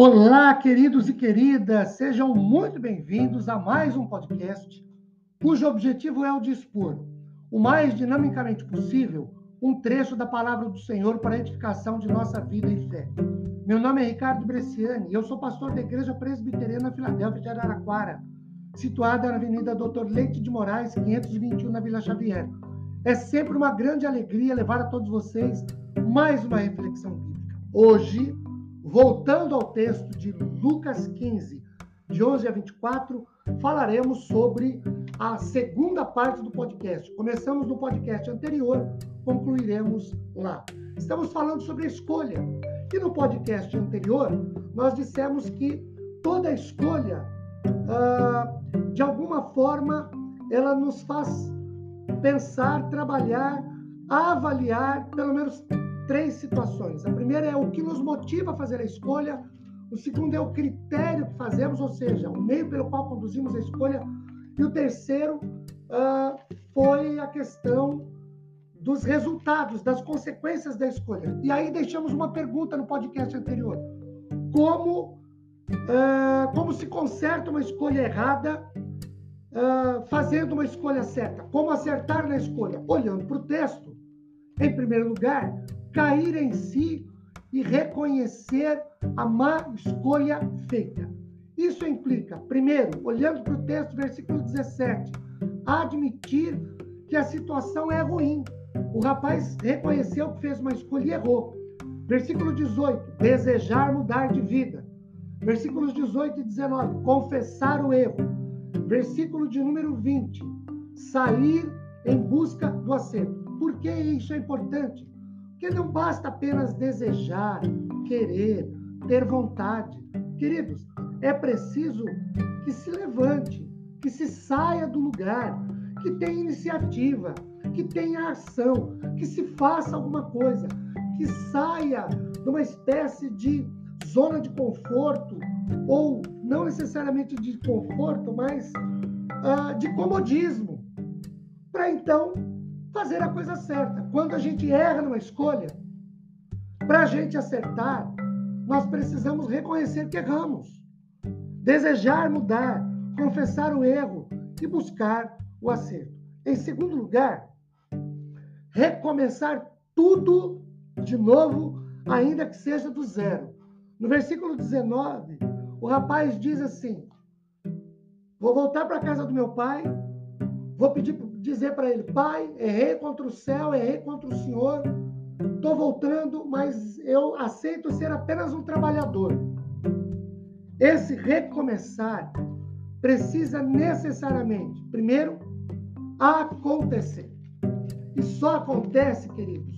Olá, queridos e queridas, sejam muito bem-vindos a mais um podcast cujo objetivo é o de expor, o mais dinamicamente possível, um trecho da palavra do Senhor para a edificação de nossa vida e fé. Meu nome é Ricardo Bresciani e eu sou pastor da Igreja Presbiteriana Filadélfia de Araraquara, situada na Avenida Doutor Leite de Moraes, 521, na Vila Xavier. É sempre uma grande alegria levar a todos vocês mais uma reflexão bíblica. Hoje, Voltando ao texto de Lucas 15, de 11 a 24, falaremos sobre a segunda parte do podcast. Começamos no podcast anterior, concluiremos lá. Estamos falando sobre a escolha. E no podcast anterior, nós dissemos que toda escolha, ah, de alguma forma, ela nos faz pensar, trabalhar, avaliar pelo menos três situações. A primeira é o que nos motiva a fazer a escolha, o segundo é o critério que fazemos, ou seja, o meio pelo qual conduzimos a escolha, e o terceiro uh, foi a questão dos resultados, das consequências da escolha. E aí deixamos uma pergunta no podcast anterior: como uh, como se conserta uma escolha errada uh, fazendo uma escolha certa? Como acertar na escolha? Olhando para o texto, em primeiro lugar, cair em si e reconhecer a má escolha feita. Isso implica, primeiro, olhando para o texto, versículo 17, admitir que a situação é ruim. O rapaz reconheceu que fez uma escolha e errou. Versículo 18, desejar mudar de vida. Versículos 18 e 19, confessar o erro. Versículo de número 20, sair em busca do acerto. Por que isso é importante? Porque não basta apenas desejar, querer, ter vontade. Queridos, é preciso que se levante, que se saia do lugar, que tenha iniciativa, que tenha ação, que se faça alguma coisa, que saia de uma espécie de zona de conforto, ou não necessariamente de conforto, mas uh, de comodismo, para então fazer a coisa certa. Quando a gente erra numa escolha, para a gente acertar, nós precisamos reconhecer que erramos, desejar mudar, confessar o erro e buscar o acerto. Em segundo lugar, recomeçar tudo de novo, ainda que seja do zero. No versículo 19, o rapaz diz assim: Vou voltar para a casa do meu pai, vou pedir dizer para ele: Pai, errei contra o céu, errei contra o Senhor, estou voltando, mas eu aceito ser apenas um trabalhador. Esse recomeçar precisa necessariamente, primeiro, acontecer. E só acontece, queridos,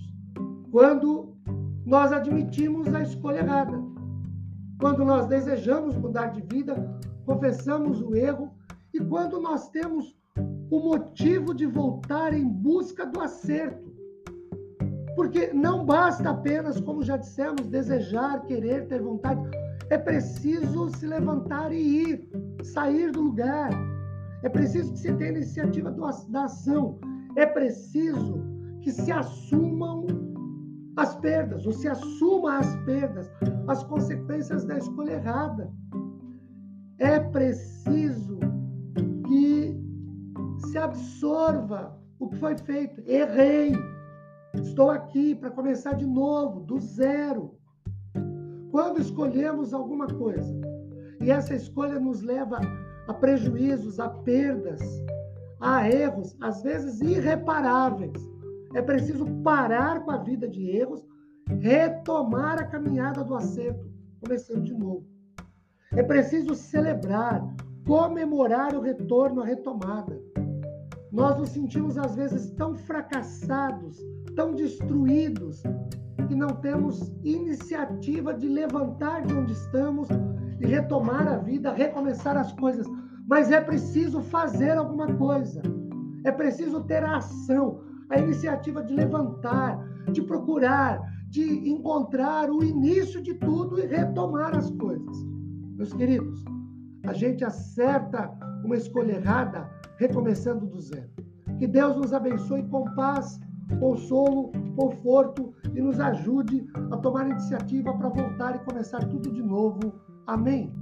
quando nós admitimos a escolha errada. Quando nós desejamos mudar de vida, confessamos o erro e quando nós temos o motivo de voltar em busca do acerto. Porque não basta apenas, como já dissemos, desejar, querer, ter vontade. É preciso se levantar e ir, sair do lugar. É preciso que se tenha iniciativa da ação. É preciso que se assumam as perdas, ou se assuma as perdas, as consequências da escolha errada. É preciso absorva o que foi feito. Errei. Estou aqui para começar de novo, do zero. Quando escolhemos alguma coisa e essa escolha nos leva a prejuízos, a perdas, a erros, às vezes irreparáveis, é preciso parar com a vida de erros, retomar a caminhada do acerto, começando de novo. É preciso celebrar, comemorar o retorno, a retomada. Nós nos sentimos às vezes tão fracassados, tão destruídos, que não temos iniciativa de levantar de onde estamos e retomar a vida, recomeçar as coisas. Mas é preciso fazer alguma coisa. É preciso ter a ação, a iniciativa de levantar, de procurar, de encontrar o início de tudo e retomar as coisas. Meus queridos, a gente acerta uma escolha errada recomeçando do zero. Que Deus nos abençoe com paz, consolo, conforto e nos ajude a tomar iniciativa para voltar e começar tudo de novo. Amém.